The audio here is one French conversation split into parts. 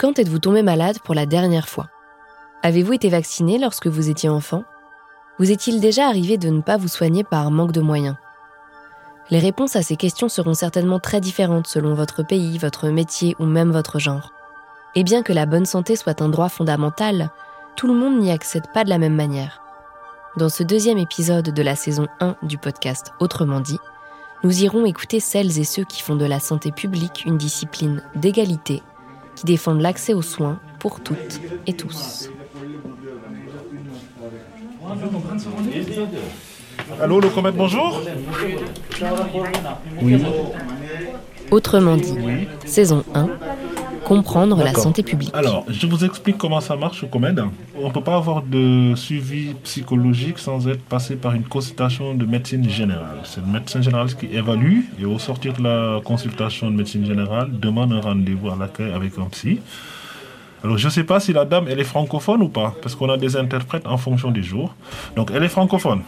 Quand êtes-vous tombé malade pour la dernière fois? Avez-vous été vacciné lorsque vous étiez enfant? Vous est-il déjà arrivé de ne pas vous soigner par manque de moyens? Les réponses à ces questions seront certainement très différentes selon votre pays, votre métier ou même votre genre. Et bien que la bonne santé soit un droit fondamental, tout le monde n'y accède pas de la même manière. Dans ce deuxième épisode de la saison 1 du podcast Autrement dit, nous irons écouter celles et ceux qui font de la santé publique une discipline d'égalité, qui défendent l'accès aux soins pour toutes et tous. Allô, le comète, bonjour Oui. Autrement dit, saison 1, comprendre la santé publique. Alors, je vous explique comment ça marche au COMED. On ne peut pas avoir de suivi psychologique sans être passé par une consultation de médecine générale. C'est le médecin général qui évalue et au sortir de la consultation de médecine générale, demande un rendez-vous à l'accueil avec un psy. Alors, je ne sais pas si la dame, elle est francophone ou pas, parce qu'on a des interprètes en fonction des jours. Donc, elle est francophone.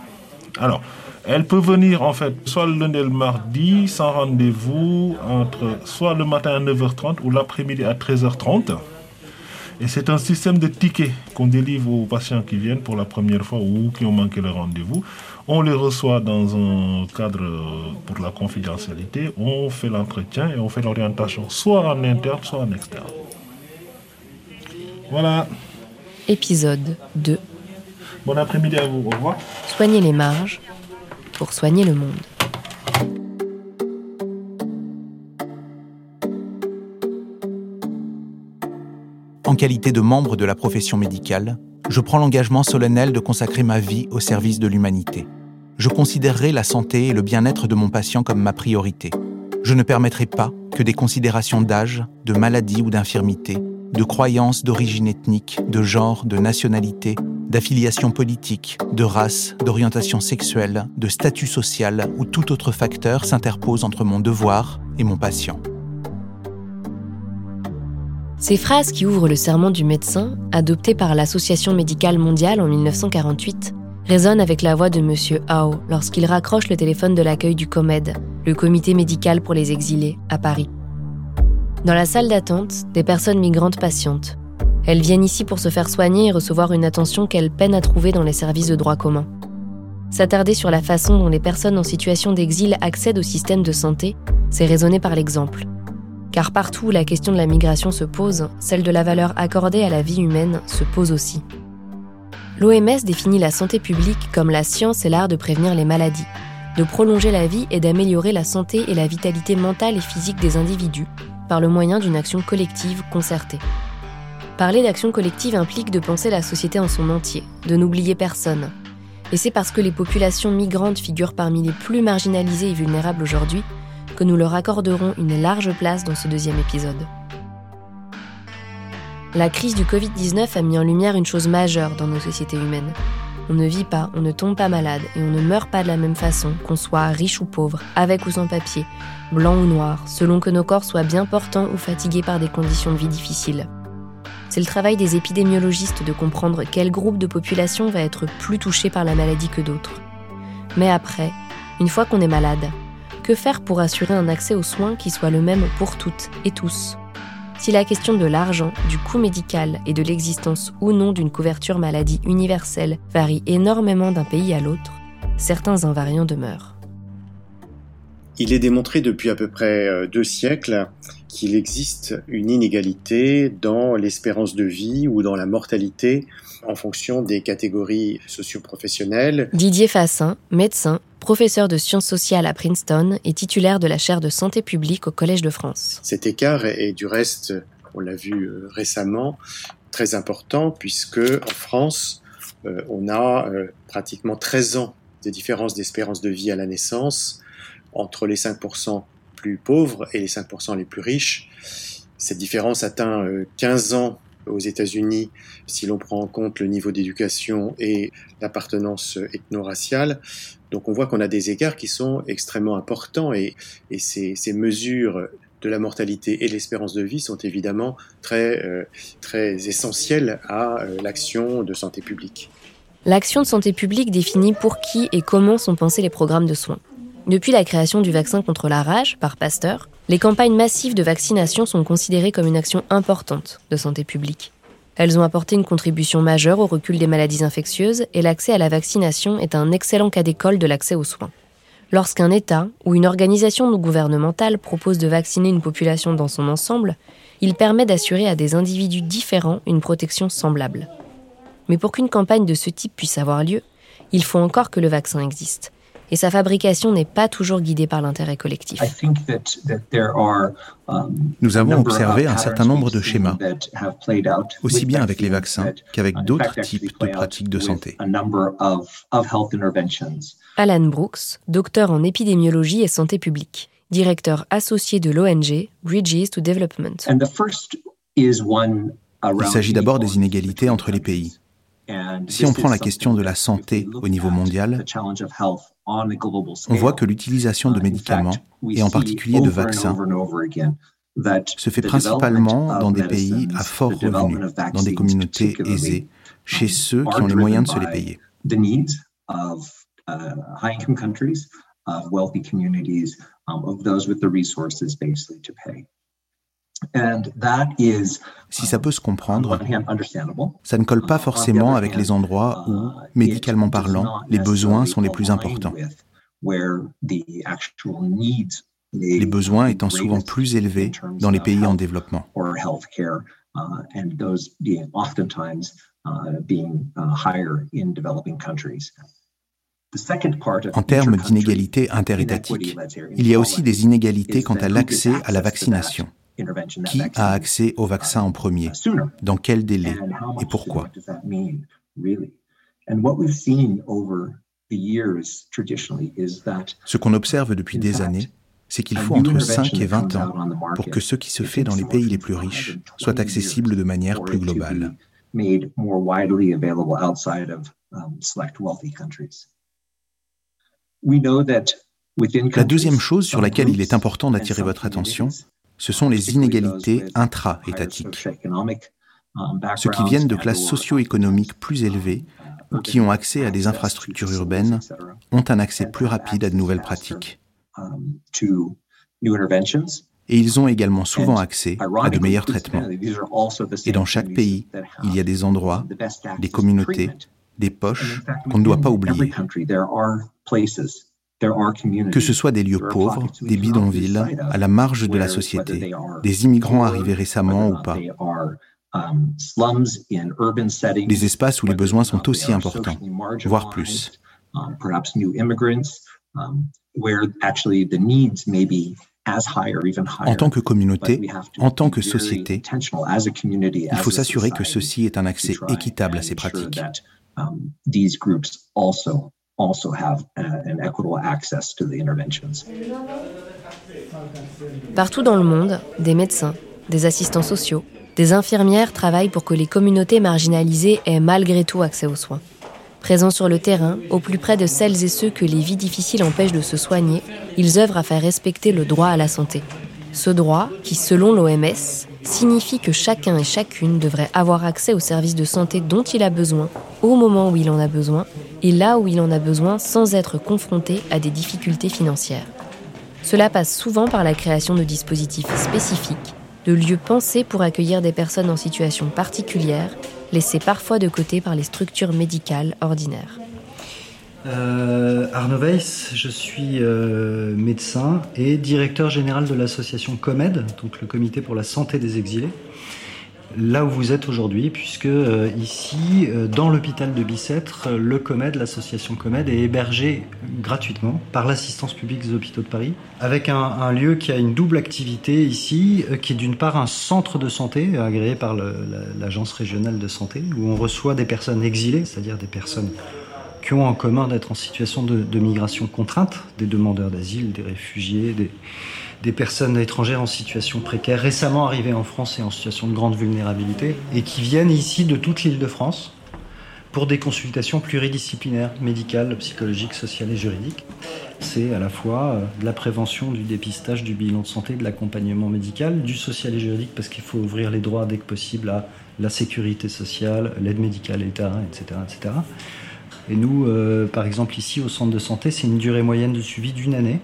Alors, elle peut venir en fait soit le lundi et le mardi sans rendez-vous entre soit le matin à 9h30 ou l'après-midi à 13h30. Et c'est un système de tickets qu'on délivre aux patients qui viennent pour la première fois ou qui ont manqué le rendez-vous. On les reçoit dans un cadre pour la confidentialité. On fait l'entretien et on fait l'orientation soit en interne, soit en externe. Voilà. Épisode 2. Bon après-midi à vous. Au revoir. Soignez les marges pour soigner le monde. En qualité de membre de la profession médicale, je prends l'engagement solennel de consacrer ma vie au service de l'humanité. Je considérerai la santé et le bien-être de mon patient comme ma priorité. Je ne permettrai pas que des considérations d'âge, de maladie ou d'infirmité, de croyances d'origine ethnique, de genre, de nationalité, d'affiliation politique, de race, d'orientation sexuelle, de statut social ou tout autre facteur s'interpose entre mon devoir et mon patient. Ces phrases qui ouvrent le serment du médecin, adoptées par l'Association médicale mondiale en 1948, résonnent avec la voix de M. Hao lorsqu'il raccroche le téléphone de l'accueil du COMED, le comité médical pour les exilés, à Paris. Dans la salle d'attente, des personnes migrantes patientent, elles viennent ici pour se faire soigner et recevoir une attention qu'elles peinent à trouver dans les services de droit commun. S'attarder sur la façon dont les personnes en situation d'exil accèdent au système de santé, c'est raisonner par l'exemple. Car partout où la question de la migration se pose, celle de la valeur accordée à la vie humaine se pose aussi. L'OMS définit la santé publique comme la science et l'art de prévenir les maladies, de prolonger la vie et d'améliorer la santé et la vitalité mentale et physique des individus par le moyen d'une action collective concertée. Parler d'action collective implique de penser la société en son entier, de n'oublier personne. Et c'est parce que les populations migrantes figurent parmi les plus marginalisées et vulnérables aujourd'hui que nous leur accorderons une large place dans ce deuxième épisode. La crise du Covid-19 a mis en lumière une chose majeure dans nos sociétés humaines. On ne vit pas, on ne tombe pas malade et on ne meurt pas de la même façon, qu'on soit riche ou pauvre, avec ou sans papier, blanc ou noir, selon que nos corps soient bien portants ou fatigués par des conditions de vie difficiles. C'est le travail des épidémiologistes de comprendre quel groupe de population va être plus touché par la maladie que d'autres. Mais après, une fois qu'on est malade, que faire pour assurer un accès aux soins qui soit le même pour toutes et tous? Si la question de l'argent, du coût médical et de l'existence ou non d'une couverture maladie universelle varie énormément d'un pays à l'autre, certains invariants demeurent. Il est démontré depuis à peu près euh, deux siècles qu'il existe une inégalité dans l'espérance de vie ou dans la mortalité en fonction des catégories socioprofessionnelles. Didier Fassin, médecin, professeur de sciences sociales à Princeton et titulaire de la chaire de santé publique au Collège de France. Cet écart est du reste, on l'a vu euh, récemment, très important puisque en France, euh, on a pratiquement 13 ans de différence d'espérance de vie à la naissance entre les 5% plus pauvres et les 5% les plus riches. Cette différence atteint 15 euh, ans aux États-Unis si l'on prend en compte le niveau d'éducation et l'appartenance ethno-raciale. Donc on voit qu'on a des écarts qui sont extrêmement importants et, ces, mesures de la mortalité et l'espérance de vie sont évidemment très, euh, très essentielles à euh, l'action de santé publique. L'action de santé publique définit pour qui et comment sont pensés les programmes de soins. Depuis la création du vaccin contre la rage par Pasteur, les campagnes massives de vaccination sont considérées comme une action importante de santé publique. Elles ont apporté une contribution majeure au recul des maladies infectieuses et l'accès à la vaccination est un excellent cas d'école de l'accès aux soins. Lorsqu'un État ou une organisation non gouvernementale propose de vacciner une population dans son ensemble, il permet d'assurer à des individus différents une protection semblable. Mais pour qu'une campagne de ce type puisse avoir lieu, il faut encore que le vaccin existe et sa fabrication n'est pas toujours guidée par l'intérêt collectif. Um, Nous avons observé un certain nombre de schémas, aussi bien avec les vaccins qu'avec d'autres types de pratiques de santé. Alan Brooks, docteur en épidémiologie et santé publique, directeur associé de l'ONG Bridges to Development. Il s'agit d'abord des inégalités entre les pays. Si on prend la question de la santé au niveau mondial, on voit que l'utilisation de médicaments, et en particulier de vaccins, se fait principalement dans des pays à fort revenu, dans des communautés aisées, chez ceux qui ont les moyens de se les payer. Si ça peut se comprendre, ça ne colle pas forcément avec les endroits où, uh, médicalement parlant, les besoins sont les plus importants. Les besoins étant souvent plus élevés dans les pays en développement. En termes d'inégalités interétatiques, il y a aussi des inégalités quant à l'accès à la vaccination. Qui a accès au vaccin en premier? Dans quel délai? Et pourquoi? Ce qu'on observe depuis des années, c'est qu'il faut entre 5 et 20 ans pour que ce qui se fait dans les pays les plus riches soit accessible de manière plus globale. La deuxième chose sur laquelle il est important d'attirer votre attention, ce sont les inégalités intra-étatiques. Ceux qui viennent de classes socio-économiques plus élevées ou qui ont accès à des infrastructures urbaines ont un accès plus rapide à de nouvelles pratiques. Et ils ont également souvent accès à de meilleurs traitements. Et dans chaque pays, il y a des endroits, des communautés, des poches qu'on ne doit pas oublier que ce soit des lieux pauvres, des bidonvilles, à la marge de la société, des immigrants arrivés récemment ou pas, des espaces où les besoins sont aussi importants, voire plus. En tant que communauté, en tant que société, il faut s'assurer que ceci est un accès équitable à ces pratiques. Partout dans le monde, des médecins, des assistants sociaux, des infirmières travaillent pour que les communautés marginalisées aient malgré tout accès aux soins. Présents sur le terrain, au plus près de celles et ceux que les vies difficiles empêchent de se soigner, ils œuvrent à faire respecter le droit à la santé. Ce droit, qui selon l'OMS, signifie que chacun et chacune devrait avoir accès aux services de santé dont il a besoin, au moment où il en a besoin, et là où il en a besoin sans être confronté à des difficultés financières. Cela passe souvent par la création de dispositifs spécifiques, de lieux pensés pour accueillir des personnes en situation particulière, laissées parfois de côté par les structures médicales ordinaires. Euh, Arnaud Weiss, je suis euh, médecin et directeur général de l'association COMED, donc le Comité pour la santé des exilés, là où vous êtes aujourd'hui, puisque euh, ici, dans l'hôpital de Bicêtre, le COMED, l'association COMED, est hébergé gratuitement par l'assistance publique des hôpitaux de Paris, avec un, lieu qui a une double activité ici, qui est d'une part un centre de santé agréé par l'agence régionale de santé, où on reçoit des personnes exilées, c'est-à-dire des personnes qui ont en commun d'être en situation de, migration contrainte, des demandeurs d'asile, des réfugiés, des, personnes étrangères en situation précaire, récemment arrivées en France et en situation de grande vulnérabilité, et qui viennent ici de toute l'île de France pour des consultations pluridisciplinaires, médicales, psychologiques, sociales et juridiques. C'est à la fois euh, de la prévention, du dépistage, du bilan de santé, de l'accompagnement médical, du social et juridique, parce qu'il faut ouvrir les droits dès que possible à la sécurité sociale, l'aide médicale, etc., etc Et nous, par exemple, ici au centre de santé, c'est une durée moyenne de suivi d'une année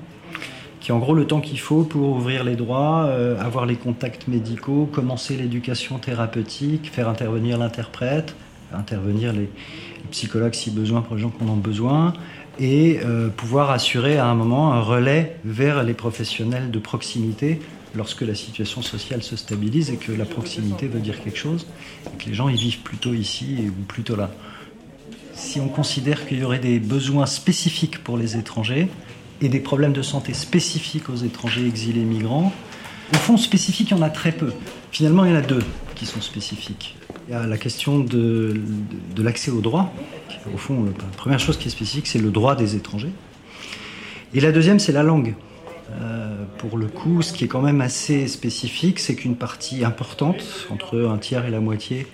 qui est en gros le temps qu'il faut pour ouvrir les droits, avoir les contacts médicaux, commencer l'éducation thérapeutique, faire intervenir l'interprète, intervenir les, psychologues si besoin pour les gens qui en ont besoin, et euh, pouvoir assurer à un moment un relais vers les professionnels de proximité lorsque la situation sociale se stabilise et que la proximité veut dire quelque chose, et que les gens y vivent plutôt ici ou plutôt là. Si on considère qu'il y aurait des besoins spécifiques pour les étrangers et des problèmes de santé spécifiques aux étrangers exilés migrants, au fond spécifiques, il y en a très peu. Finalement, il y en a deux qui sont spécifiques. Il y a la question de, l'accès au droit. Au fond, la première chose qui est spécifique, c'est le droit des étrangers. Et la deuxième, c'est la langue. Euh, pour le coup, ce qui est quand même assez spécifique, c'est qu'une partie importante, entre un tiers et la moitié,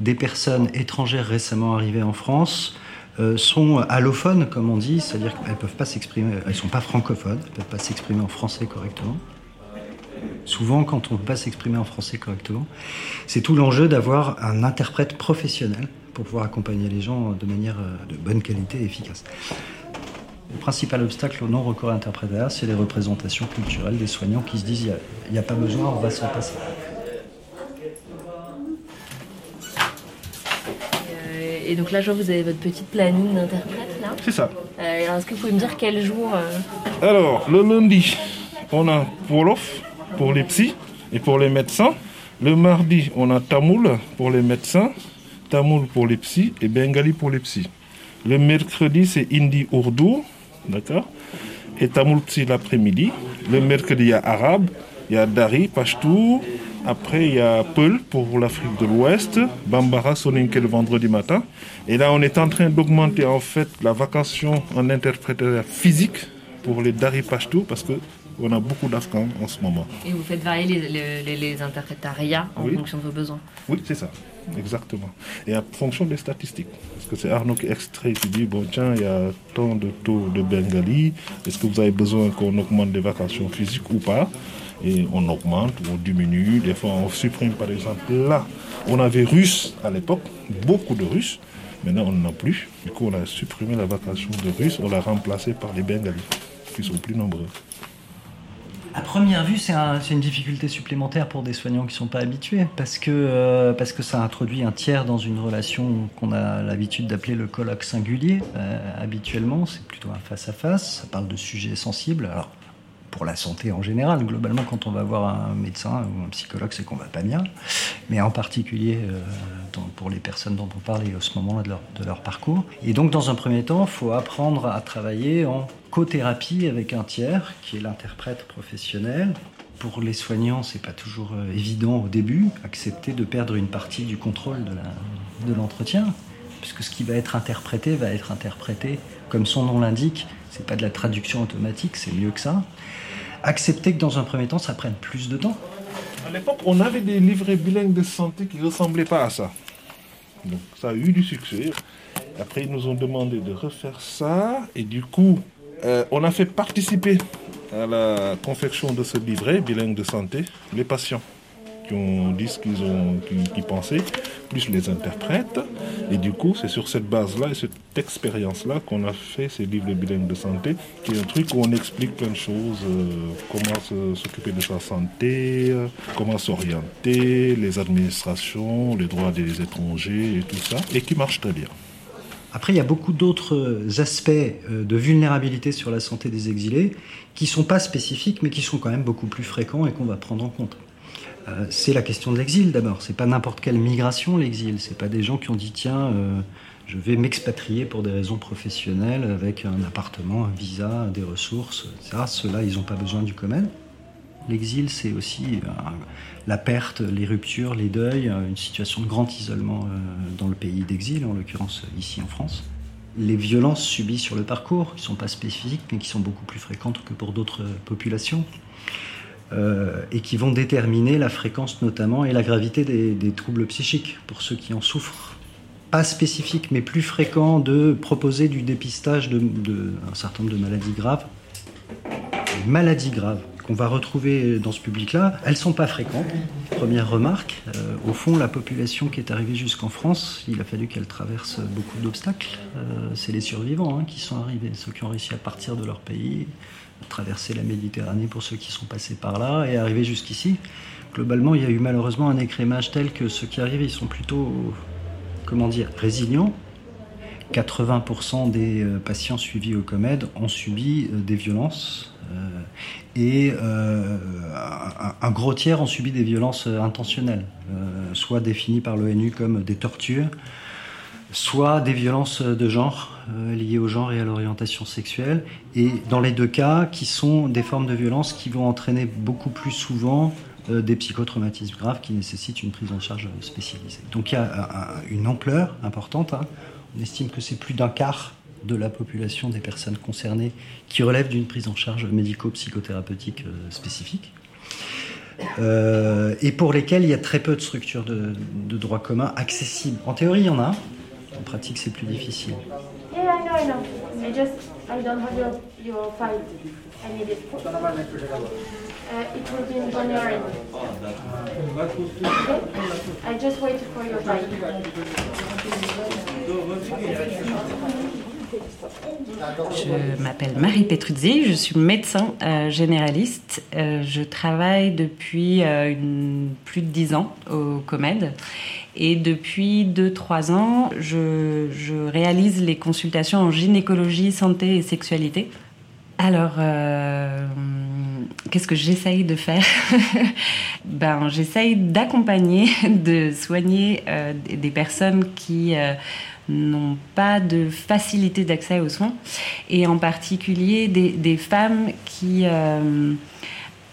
des personnes étrangères récemment arrivées en France euh, sont allophones, comme on dit, c'est-à-dire qu'elles ne peuvent pas s'exprimer, elles ne sont pas francophones, elles ne peuvent pas s'exprimer en français correctement souvent quand on ne peut pas s'exprimer en français correctement. C'est tout l'enjeu d'avoir un interprète professionnel pour pouvoir accompagner les gens de manière euh, de bonne qualité et efficace. Le principal obstacle au non-recours à c'est les représentations culturelles des soignants qui se disent il n'y a, pas besoin, on va s'en passer. Et donc là, je vois vous avez votre petite planning d'interprète là. C'est ça. Euh, alors, est-ce que vous pouvez me dire quel jour Alors, le lundi, on a Wolof, pour les psys et pour les médecins. Le mardi, on a Tamoul pour les médecins, Tamoul pour les psys et Bengali pour les psys. Le mercredi, c'est Hindi Urdu, d'accord Et Tamoul Psy l'après-midi. Le mercredi, il y a Arabe, il y a Dari, Pashtou. Après, il y a Peul pour l'Afrique de l'Ouest, Bambara, Soninke le vendredi matin. Et là, on est en train d'augmenter en fait la vacation en interprétation physique pour les Dari Pashtou parce que on a beaucoup d'Afghans en ce moment. Et vous faites varier les, les, interprétariats en fonction de vos besoins Oui, c'est ça, exactement. Et en fonction des statistiques. Parce que c'est Arnaud qui extrait, qui dit, bon tiens, il y a tant de taux de Bengali, est-ce que vous avez besoin qu'on augmente des vacations physiques ou pas? Et on augmente on diminue. Des fois, on supprime, par exemple, là, on avait russe à l'époque, beaucoup de russes. Maintenant, on n'en a plus. Du coup, on a supprimé la vacation de russes, on l'a remplacé par les Bengalis, qui sont plus nombreux. À première vue, c'est une difficulté supplémentaire pour des soignants qui ne sont pas habitués, parce que, euh, parce ça introduit un tiers dans une relation qu'on a l'habitude d'appeler le colloque singulier. Euh, habituellement, c'est plutôt un face-à-face, ça parle de sujets sensibles. Pour la santé en général. Globalement, quand on va voir un médecin ou un psychologue, c'est qu'on va pas bien. Mais en particulier euh, pour les personnes dont on parle et à ce moment-là de leur, parcours. Et donc, dans un premier temps, il faut apprendre à travailler en co-thérapie avec un tiers, qui est l'interprète professionnel. Pour les soignants, c'est pas toujours euh, évident au début, accepter de perdre une partie du contrôle de l'entretien, puisque ce qui va être interprété va être interprété comme son nom l'indique. C'est pas de la traduction automatique, c'est mieux que ça accepter que dans un premier temps, ça prenne plus de temps. À l'époque, on avait des livrets bilingues de santé qui ne ressemblaient pas à ça. Donc ça a eu du succès. Après, ils nous ont demandé de refaire ça. Et du coup, euh, on a fait participer à la confection de ce livret bilingue de santé les patients qui ont dit ce qu'ils ont, qui, pensaient, plus les interprètes. Et du coup, c'est sur cette base-là et cette expérience-là qu'on a fait ces livres bilingues de santé, qui est un truc où on explique plein de choses, euh, comment s'occuper de sa santé, comment s'orienter, les administrations, les droits des étrangers et tout ça, et qui marche très bien. Après, il y a beaucoup d'autres aspects euh, de vulnérabilité sur la santé des exilés qui ne sont pas spécifiques, mais qui sont quand même beaucoup plus fréquents et qu'on va prendre en compte. Euh, c'est la question de l'exil d'abord. C'est pas n'importe quelle migration l'exil. C'est pas des gens qui ont dit tiens, euh, je vais m'expatrier pour des raisons professionnelles avec un appartement, un visa, des ressources, etc. Ceux-là, ils n'ont pas besoin du commun. L'exil, c'est aussi euh, la perte, les ruptures, les deuils, une situation de grand isolement dans le pays d'exil, en l'occurrence ici en France. Les violences subies sur le parcours, qui ne sont pas spécifiques, mais qui sont beaucoup plus fréquentes que pour d'autres populations. Euh, et qui vont déterminer la fréquence notamment et la gravité des, troubles psychiques pour ceux qui en souffrent. Pas spécifique, mais plus fréquent de proposer du dépistage d'un certain nombre de maladies graves. Maladies graves qu'on va retrouver dans ce public-là, elles sont pas fréquentes. Première remarque, euh, au fond, la population qui est arrivée jusqu'en France, il a fallu qu'elle traverse beaucoup d'obstacles. Euh, c'est les survivants hein, qui sont arrivés, ceux qui ont réussi à partir de leur pays, traverser la Méditerranée pour ceux qui sont passés par là et arriver jusqu'ici. Globalement, il y a eu malheureusement un écrémage tel que ceux qui arrivent, ils sont plutôt, comment dire, résilients. 80% des euh, patients suivis au COMED ont subi euh, des violences euh, et un, gros tiers ont subi des violences intentionnelles, soit définies par l'ONU comme des tortures, soit des violences de genre liées au genre et à l'orientation sexuelle, et dans les deux cas, qui sont des formes de violence qui vont entraîner beaucoup plus souvent des psychotraumatismes graves qui nécessitent une prise en charge spécialisée. Donc il y a une ampleur importante. Hein, on estime que c'est plus d'un quart de la population des personnes concernées qui relèvent d'une prise en charge médico-psychothérapeutique euh, spécifique. Euh, et pour lesquelles il y a très peu de structures de, droit commun accessibles. En théorie, il y en a. En pratique, c'est plus difficile. I know. I just, I don't have your, your file. I need it. Uh, it will be in Bulgarian. Okay? I just wait for your file. Je m'appelle Marie Petruzzi, je suis médecin euh, généraliste. Euh, je travaille depuis euh, plus de 10 ans au COMED et depuis 2-3 ans, je, réalise les consultations en gynécologie, santé et sexualité. Alors, qu'est-ce que j'essaye de faire Ben, j'essaye d'accompagner, de soigner des personnes qui n'ont pas de facilité d'accès aux soins, et en particulier des, femmes qui euh,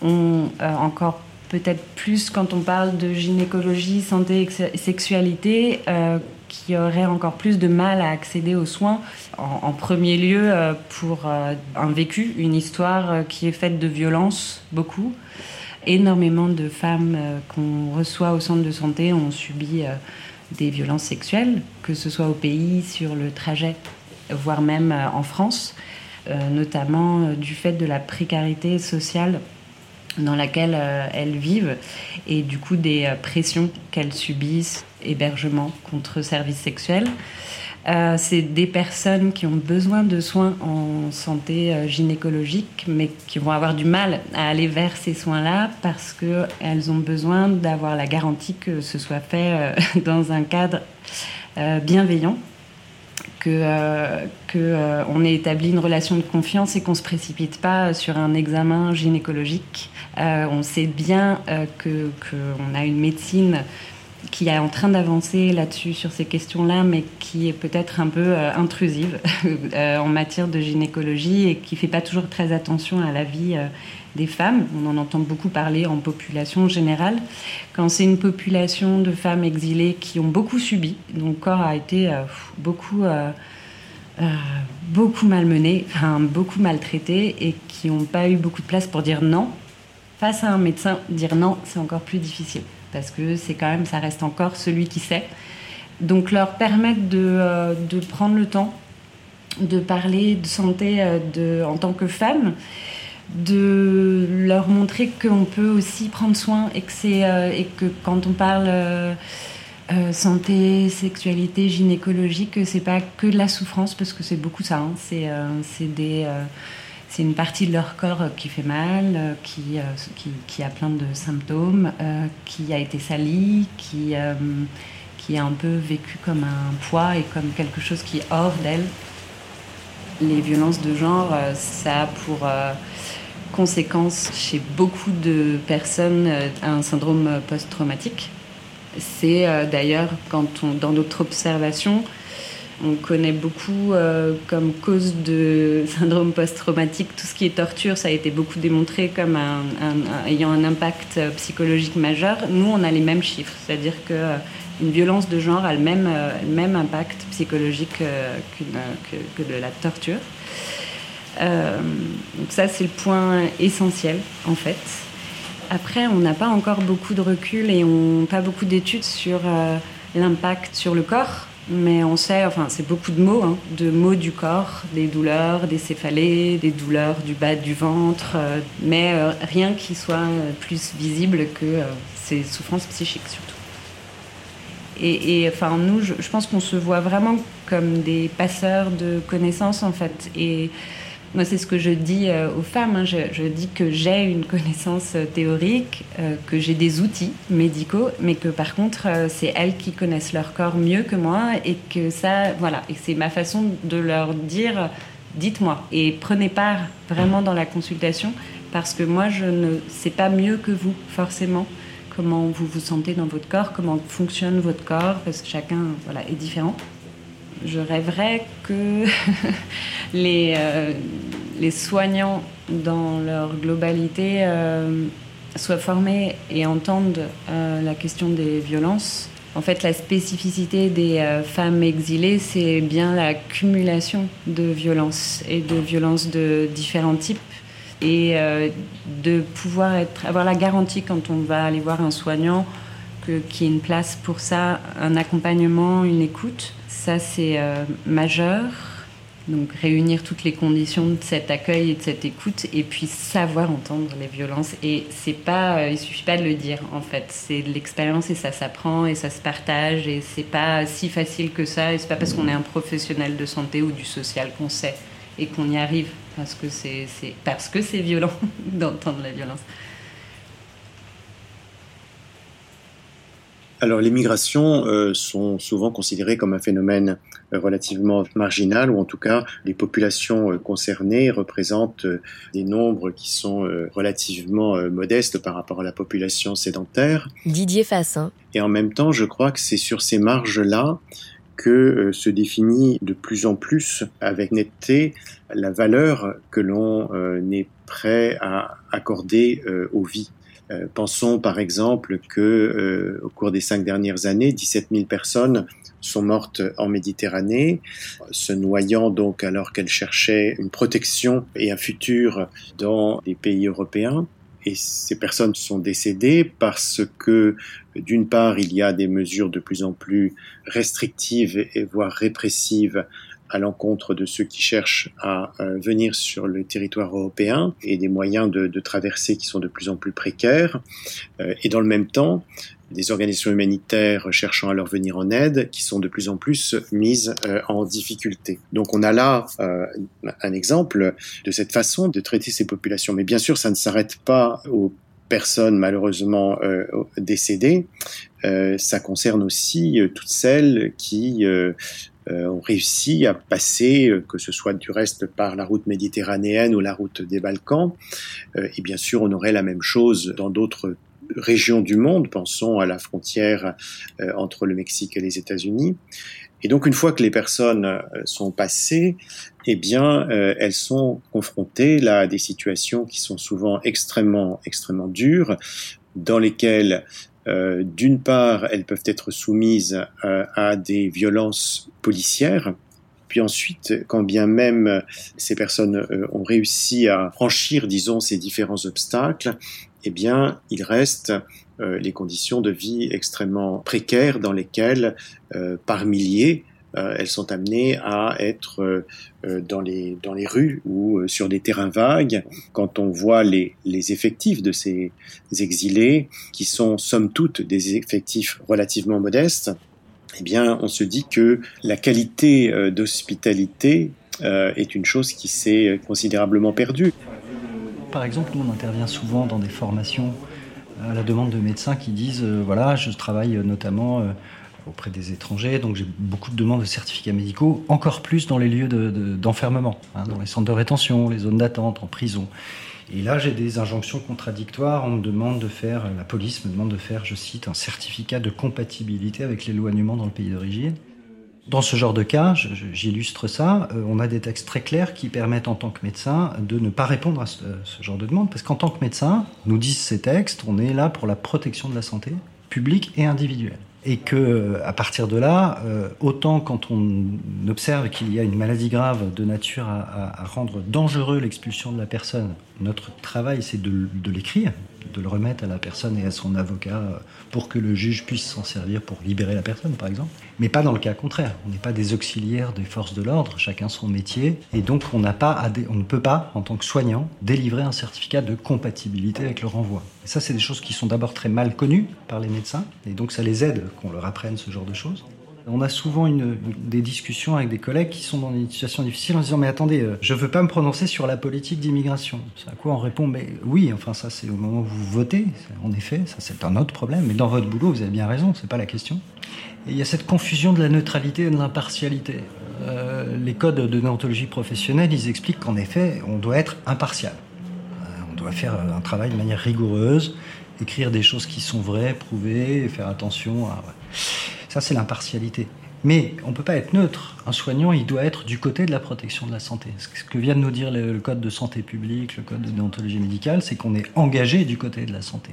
ont euh, encore peut-être plus quand on parle de gynécologie, santé et sexualité, euh, qui auraient encore plus de mal à accéder aux soins. En, premier lieu, pour un vécu, une histoire qui est faite de violence, beaucoup. Énormément de femmes qu'on reçoit au centre de santé ont subi des violences sexuelles, que ce soit au pays, sur le trajet, voire même euh, en France, euh, notamment euh, du fait de la précarité sociale dans laquelle elles vivent et du coup des pressions qu'elles subissent, hébergement contre services sexuels. Euh, c'est des personnes qui ont besoin de soins en santé euh, gynécologique, mais qui vont avoir du mal à aller vers ces soins-là parce qu'elles ont besoin d'avoir la garantie que ce soit fait euh, dans un cadre bienveillant, que, que on ait établi une relation de confiance et qu'on se précipite pas sur un examen gynécologique. on sait bien qu'on a une médecine qui est en train d'avancer là-dessus, sur ces questions-là, mais qui est peut-être un peu euh, intrusive euh, en matière de gynécologie et qui fait pas toujours très attention à la vie euh, des femmes. On en entend beaucoup parler en population générale. Quand c'est une population de femmes exilées qui ont beaucoup subi, dont le corps a été beaucoup, beaucoup malmené, enfin, beaucoup maltraité et qui n'ont pas eu beaucoup de place pour dire non, face à un médecin, dire non, c'est encore plus difficile parce que c'est quand même, ça reste encore celui qui sait. Donc leur permettre de, euh, de prendre le temps de parler de santé euh, de, en tant que femme, de leur montrer qu'on peut aussi prendre soin et que, c'est, euh, et que quand on parle santé, sexualité, gynécologique, c'est pas que de la souffrance parce que c'est beaucoup ça. Hein. C'est, c'est des c'est une partie de leur corps qui fait mal, euh, qui, euh, qui, a plein de symptômes, euh, qui a été sali, qui, qui est un peu vécu comme un poids et comme quelque chose qui est hors d'elle. Les violences de genre, ça a pour conséquence chez beaucoup de personnes un syndrome post-traumatique. C'est d'ailleurs dans notre observation, on connaît beaucoup euh, comme cause de syndrome post-traumatique tout ce qui est torture. Ça a été beaucoup démontré comme ayant un impact psychologique majeur. Nous, on a les mêmes chiffres, c'est-à-dire que euh, une violence de genre a le même, euh, impact psychologique que, de la torture. donc ça, c'est le point essentiel, en fait. Après, on n'a pas encore beaucoup de recul et on pas beaucoup d'études sur l'impact sur le corps mais on sait, enfin c'est beaucoup de mots, hein, de mots du corps, des douleurs, des céphalées, des douleurs du bas du ventre, euh, mais euh, rien qui soit euh, plus visible que ces souffrances psychiques surtout. Et, enfin nous, je, je pense qu'on se voit vraiment comme des passeurs de connaissances en fait. Et moi, c'est ce que je dis euh, aux femmes. Hein. Je, dis que j'ai une connaissance euh, théorique, euh, que j'ai des outils médicaux, mais que par contre, c'est elles qui connaissent leur corps mieux que moi et que ça, voilà, et c'est ma façon de leur dire, dites-moi et prenez part vraiment dans la consultation parce que moi, je ne sais pas mieux que vous forcément comment vous vous sentez dans votre corps, comment fonctionne votre corps, parce que chacun, voilà, est différent je rêverais que les, euh, les soignants, dans leur globalité, euh, soient formés et entendent euh, la question des violences. En fait, la spécificité des femmes exilées, c'est bien l'accumulation de violences et de violences de différents types et de pouvoir être, avoir la garantie quand on va aller voir un soignant qu'il y ait une place pour ça, un accompagnement, une écoute ça, c'est euh, majeur. Donc réunir toutes les conditions de cet accueil et de cette écoute, et puis savoir entendre les violences. Et c'est pas, euh, il suffit pas de le dire en fait. C'est de l'expérience et ça s'apprend et ça se partage. Et c'est pas si facile que ça. Et c'est pas parce qu'on est un professionnel de santé ou du social qu'on sait et qu'on y arrive parce que c'est parce que c'est violent d'entendre la violence. Alors les migrations euh, sont souvent considérées comme un phénomène euh, relativement marginal, ou en tout cas les populations euh, concernées représentent des nombres qui sont relativement modestes par rapport à la population sédentaire. Didier Fassin. Et en même temps, je crois que c'est sur ces marges-là que se définit de plus en plus avec netteté la valeur que l'on est prêt à accorder aux vies. Euh, pensons par exemple que euh, au cours des cinq dernières années, 17 000 personnes sont mortes en Méditerranée, se noyant donc alors qu'elles cherchaient une protection et un futur dans des pays européens. Et ces personnes sont décédées parce que, d'une part, il y a des mesures de plus en plus restrictives et voire répressives à l'encontre de ceux qui cherchent à euh, venir sur le territoire européen et des moyens de, de traverser qui sont de plus en plus précaires. Euh, et dans le même temps, des organisations humanitaires cherchant à leur venir en aide qui sont de plus en plus mises euh, en difficulté. Donc on a là un exemple de cette façon de traiter ces populations. Mais bien sûr, ça ne s'arrête pas aux personnes malheureusement décédées. ça concerne aussi toutes celles qui euh, ont réussi à passer, euh, que ce soit du reste par la route méditerranéenne ou la route des Balkans. Euh, et bien sûr, on aurait la même chose dans d'autres régions du monde. Pensons à la frontière entre le Mexique et les États-Unis. Et donc, une fois que les personnes sont passées, eh bien, elles sont confrontées là à des situations qui sont souvent extrêmement, extrêmement dures, dans lesquelles euh, d'une part, elles peuvent être soumises euh, à des violences policières, puis ensuite, quand bien même ces personnes euh, ont réussi à franchir, disons, ces différents obstacles, eh bien, il reste les conditions de vie extrêmement précaires dans lesquelles, par milliers, elles sont amenées à être euh, euh, dans, les, dans les rues ou sur des terrains vagues. Quand on voit les, les effectifs de ces exilés, qui sont somme toute des effectifs relativement modestes, eh bien, on se dit que la qualité d'hospitalité est une chose qui s'est considérablement perdue. Par exemple, nous, on intervient souvent dans des formations à la demande de médecins qui disent, voilà, je travaille notamment auprès des étrangers. Donc j'ai beaucoup de demandes de certificats médicaux, encore plus dans les lieux d'enfermement, hein, dans les centres de rétention, les zones d'attente, en prison. Et là, j'ai des injonctions contradictoires. On me demande de faire, la police me demande de faire, je cite, un certificat de compatibilité avec l'éloignement dans le pays d'origine. Dans ce genre de cas, j'illustre ça, euh, on a des textes très clairs qui permettent en tant que médecin de ne pas répondre à ce, ce genre de demande, parce qu'en tant que médecin, nous disent ces textes, on est là pour la protection de la santé publique et individuelle et que à partir de là, euh, autant quand on observe qu'il y a une maladie grave de nature à, rendre dangereux l'expulsion de la personne, notre travail c'est de, l'écrire, de le remettre à la personne et à son avocat euh, pour que le juge puisse s'en servir pour libérer la personne, par exemple. Mais pas dans le cas contraire. On n'est pas des auxiliaires des forces de l'ordre, chacun son métier. Et donc, on, n'a pas on ne peut pas, en tant que soignant, délivrer un certificat de compatibilité avec le renvoi. Et ça, c'est des choses qui sont d'abord très mal connues par les médecins. Et donc, ça les aide qu'on leur apprenne ce genre de choses. On a souvent une, des discussions avec des collègues qui sont dans des situations difficiles en disant mais attendez, euh, je veux pas me prononcer sur la politique d'immigration. À quoi on répond mais oui, enfin ça c'est au moment où vous votez, en effet, ça c'est un autre problème. Mais dans votre boulot, vous avez bien raison, c'est pas la question. Et il y a cette confusion de la neutralité et de l'impartialité. Euh, les codes de déontologie professionnelle, ils expliquent qu'en effet, on doit être impartial. Euh, on doit faire un travail de manière rigoureuse, écrire des choses qui sont vraies, prouver, faire attention à. Ça, c'est l'impartialité. Mais on ne peut pas être neutre. Un soignant, il doit être du côté de la protection de la santé. Ce que vient de nous dire le, Code de santé publique, le Code de déontologie médicale, c'est qu'on est engagé du côté de la santé.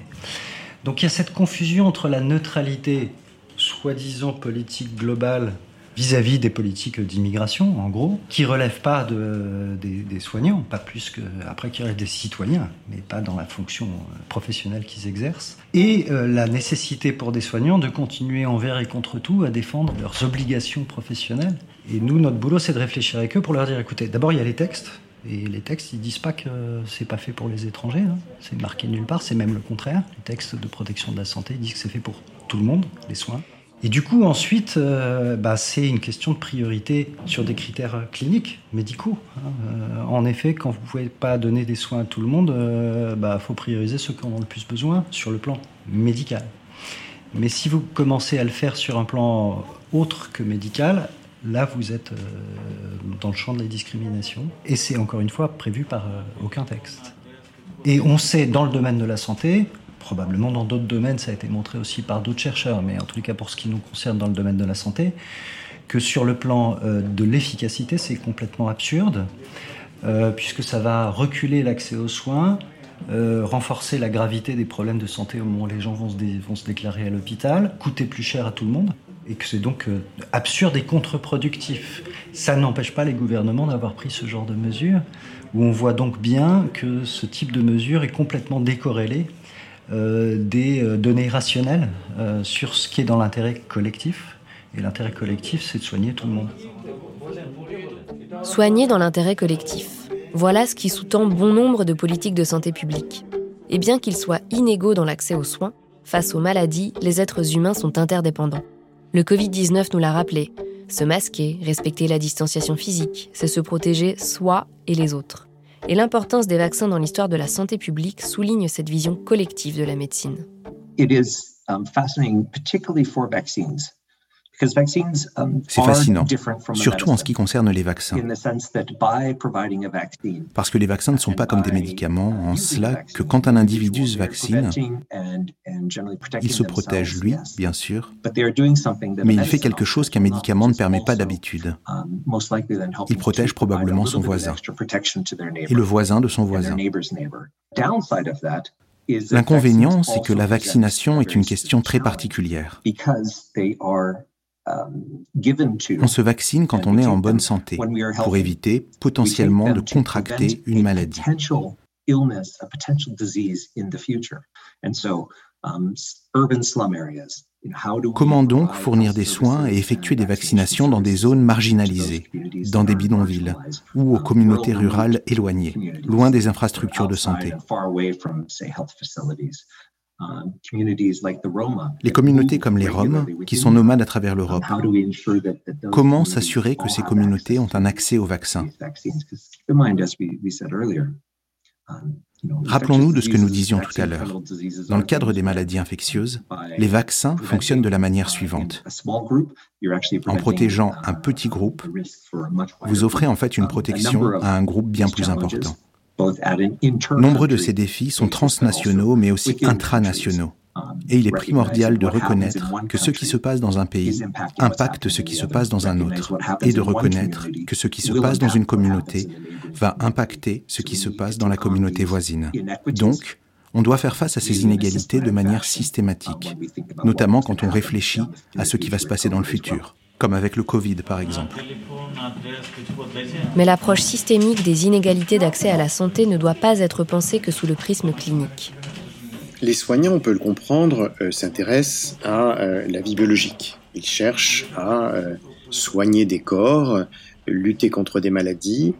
Donc il y a cette confusion entre la neutralité, soi-disant politique globale, vis-à-vis des politiques d'immigration, en gros, qui relèvent pas de, des, soignants, pas plus que après qui relèvent des citoyens, mais pas dans la fonction euh, professionnelle qu'ils exercent, et euh, la nécessité pour des soignants de continuer envers et contre tout à défendre leurs obligations professionnelles. Et nous, notre boulot, c'est de réfléchir avec eux pour leur dire, écoutez, d'abord il y a les textes, et les textes, ils disent pas que c'est pas fait pour les étrangers. Hein. C'est marqué nulle part. C'est même le contraire. Les textes de protection de la santé disent que c'est fait pour tout le monde, les soins. Et du coup, ensuite, euh, bah, c'est une question de priorité sur des critères cliniques, médicaux. Hein. Euh, en effet, quand vous ne pouvez pas donner des soins à tout le monde, il euh, bah, faut prioriser ceux qui en ont le plus besoin sur le plan médical. Mais si vous commencez à le faire sur un plan autre que médical, là, vous êtes dans le champ de la discrimination. Et c'est encore une fois prévu par aucun texte. Et on sait, dans le domaine de la santé, probablement dans d'autres domaines, ça a été montré aussi par d'autres chercheurs, mais en tout cas pour ce qui nous concerne dans le domaine de la santé, que sur le plan euh, de l'efficacité, c'est complètement absurde, euh, puisque ça va reculer l'accès aux soins, euh, renforcer la gravité des problèmes de santé au moment où les gens vont se, déclarer à l'hôpital, coûter plus cher à tout le monde, et que c'est donc absurde et contre-productif. Ça n'empêche pas les gouvernements d'avoir pris ce genre de mesures, où on voit donc bien que ce type de mesure est complètement décorrélé des euh, données rationnelles euh, sur ce qui est dans l'intérêt collectif. Et l'intérêt collectif, c'est de soigner tout le monde. Soigner dans l'intérêt collectif. Voilà ce qui sous-tend bon nombre de politiques de santé publique. Et bien qu'ils soient inégaux dans l'accès aux soins, face aux maladies, les êtres humains sont interdépendants. Le Covid-19 nous l'a rappelé. Se masquer, respecter la distanciation physique, c'est se protéger soi et les autres et l'importance des vaccins dans l'histoire de la santé publique souligne cette vision collective de la médecine. It is um, fascinating, particularly for vaccines, C'est fascinant, surtout en ce qui concerne les vaccins. Parce que les vaccins ne sont pas comme des médicaments, en cela que quand un individu se vaccine, il se protège lui, bien sûr, mais il fait quelque chose qu'un médicament ne permet pas d'habitude. Um, il protège probablement son voisin et le voisin de son voisin. L'inconvénient, c'est que la vaccination est une question très particulière. Um, on se vaccine quand on est en bonne santé pour éviter potentiellement de contracter une maladie. Comment donc fournir des soins et effectuer des vaccinations dans des zones marginalisées, dans des bidonvilles ou aux um, communautés rurales éloignées, loin des infrastructures de santé? Les communautés comme les Roms, qui sont nomades à travers l'Europe, comment s'assurer que ces communautés ont un accès aux vaccins um, Rappelons-nous de ce que nous disions tout à l'heure. Dans le cadre des maladies infectieuses, les vaccins fonctionnent de la manière suivante. En protégeant un petit groupe, vous offrez en fait une um, protection à un groupe bien plus important. Nombreux de ces défis sont transnationaux mais aussi intranationaux. Et il est primordial de reconnaître que ce qui se passe dans un pays impacte ce qui se passe dans un autre, et de reconnaître que ce qui se passe dans une communauté va impacter ce qui se passe dans la communauté voisine. Donc, on doit faire face à ces inégalités de manière systématique, notamment quand on réfléchit à ce qui va se passer dans le futur comme avec le Covid par exemple. Mais l'approche systémique des inégalités d'accès à la santé ne doit pas être pensée que sous le prisme clinique. Les soignants, on peut le comprendre, euh, s'intéressent à euh, la vie biologique. Ils cherchent à euh, soigner des corps, lutter contre des maladies.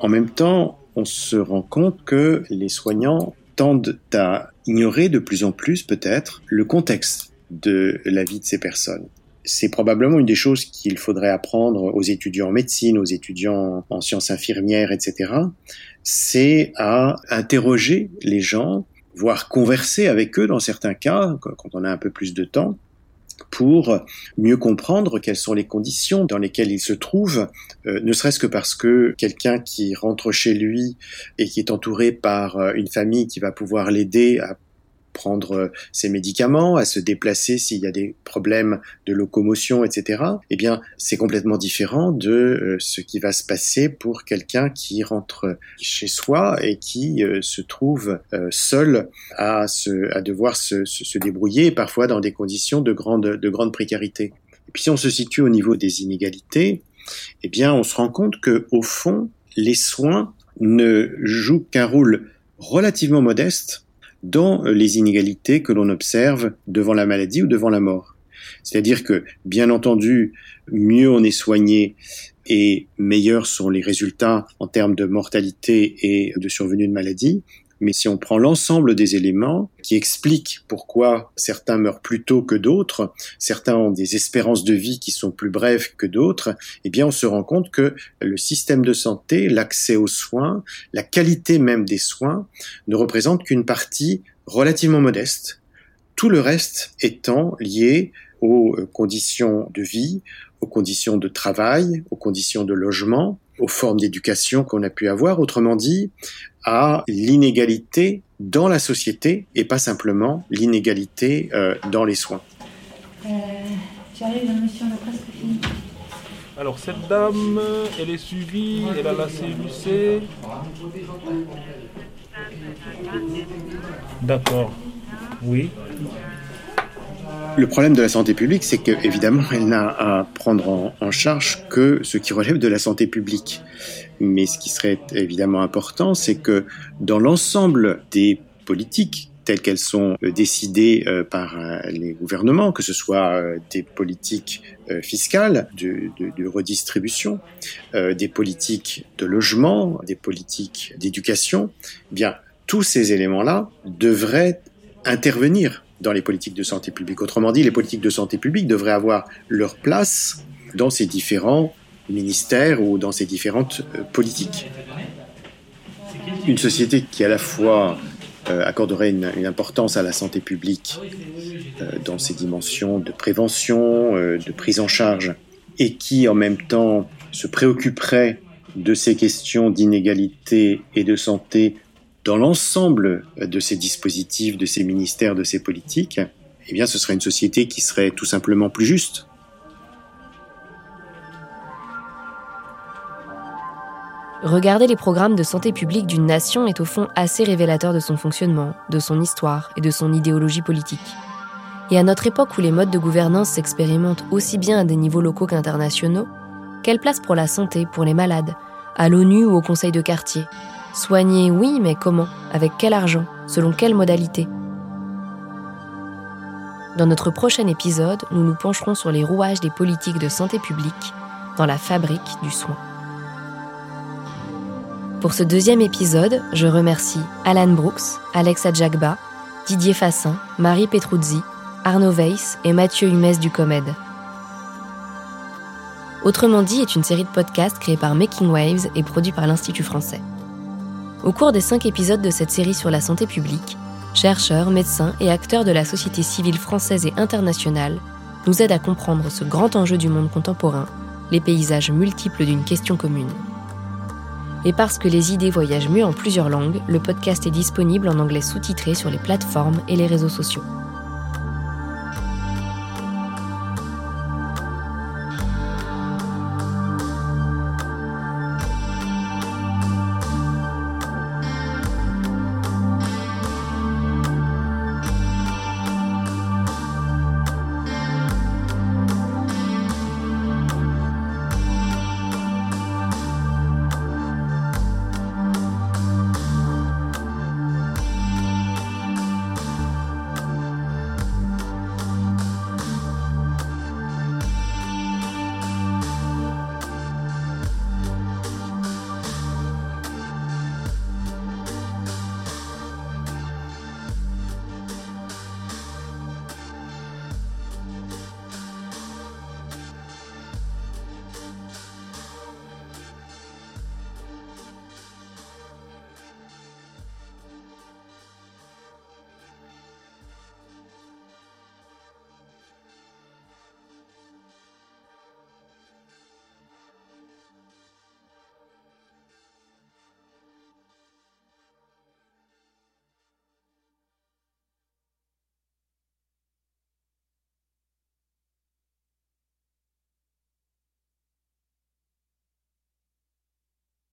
En même temps, on se rend compte que les soignants tendent à ignorer de plus en plus peut-être le contexte de la vie de ces personnes. C'est probablement une des choses qu'il faudrait apprendre aux étudiants en médecine, aux étudiants en sciences infirmières, etc. C'est à interroger les gens, voire converser avec eux dans certains cas, quand on a un peu plus de temps, pour mieux comprendre quelles sont les conditions dans lesquelles il se trouve, euh, ne serait-ce que parce que quelqu'un qui rentre chez lui et qui est entouré par euh, une famille qui va pouvoir l'aider à prendre euh, ses médicaments, à se déplacer s'il y a des problèmes de locomotion, etc. Eh bien, c'est complètement différent de euh, ce qui va se passer pour quelqu'un qui rentre chez soi et qui euh, se trouve seul à, se, à devoir se, se, débrouiller, parfois dans des conditions de grande, de grande précarité. Et puis, si on se situe au niveau des inégalités, eh bien, on se rend compte que, au fond, les soins ne jouent qu'un rôle relativement modeste dans les inégalités que l'on observe devant la maladie ou devant la mort. C'est-à-dire que, bien entendu, mieux on est soigné et meilleurs sont les résultats en termes de mortalité et de survenue de maladie, mais si on prend l'ensemble des éléments qui expliquent pourquoi certains meurent plus tôt que d'autres, certains ont des espérances de vie qui sont plus brèves que d'autres, eh bien on se rend compte que le système de santé, l'accès aux soins, la qualité même des soins ne représente qu'une partie relativement modeste, tout le reste étant lié aux conditions de vie, aux conditions de travail, aux conditions de logement, aux formes d'éducation qu'on a pu avoir, autrement dit, à l'inégalité dans la société et pas simplement l'inégalité euh, dans les soins. Euh, tu arrives, la mission est presque finie. Alors cette dame, elle est suivie, elle a la CUC. D'accord. Oui. Le problème de la santé publique, c'est qu'évidemment, elle n'a à prendre en, charge que ce qui relève de la santé publique. Mais ce qui serait évidemment important, c'est que dans l'ensemble des politiques telles qu'elles sont euh, décidées euh, par euh, les gouvernements, que ce soit des politiques fiscales, de, de redistribution, des politiques de logement, des politiques d'éducation, eh bien tous ces éléments-là devraient intervenir dans les politiques de santé publique. Autrement dit, les politiques de santé publique devraient avoir leur place dans ces différents ministères ou dans ces différentes euh, politiques. Une société qui à la fois euh, accorderait une, importance à la santé publique euh, dans ses dimensions de prévention, de prise en charge, et qui en même temps se préoccuperait de ces questions d'inégalité et de santé dans l'ensemble de ces dispositifs, de ces ministères, de ces politiques, eh bien, ce serait une société qui serait tout simplement plus juste. Regarder les programmes de santé publique d'une nation est au fond assez révélateur de son fonctionnement, de son histoire et de son idéologie politique. Et à notre époque où les modes de gouvernance s'expérimentent aussi bien à des niveaux locaux qu'internationaux, quelle place pour la santé, pour les malades, à l'ONU ou au Conseil de quartier, Soigner, oui, mais comment? Avec quel argent? Selon quelle modalité? Dans notre prochain épisode, nous nous pencherons sur les rouages des politiques de santé publique dans la fabrique du soin. Pour ce deuxième épisode, je remercie Alan Brooks, Alexa Jagba, Didier Fassin, Marie Petruzzi, Arnaud Weiss et Mathieu Humès du Comed. Autrement dit est une série de podcasts créée par Making Waves et produit par l'Institut français. Au cours des cinq épisodes de cette série sur la santé publique, chercheurs, médecins et acteurs de la société civile française et internationale nous aident à comprendre ce grand enjeu du monde contemporain, les paysages multiples d'une question commune. Et parce que les idées voyagent mieux en plusieurs langues, le podcast est disponible en anglais sous-titré sur les plateformes et les réseaux sociaux.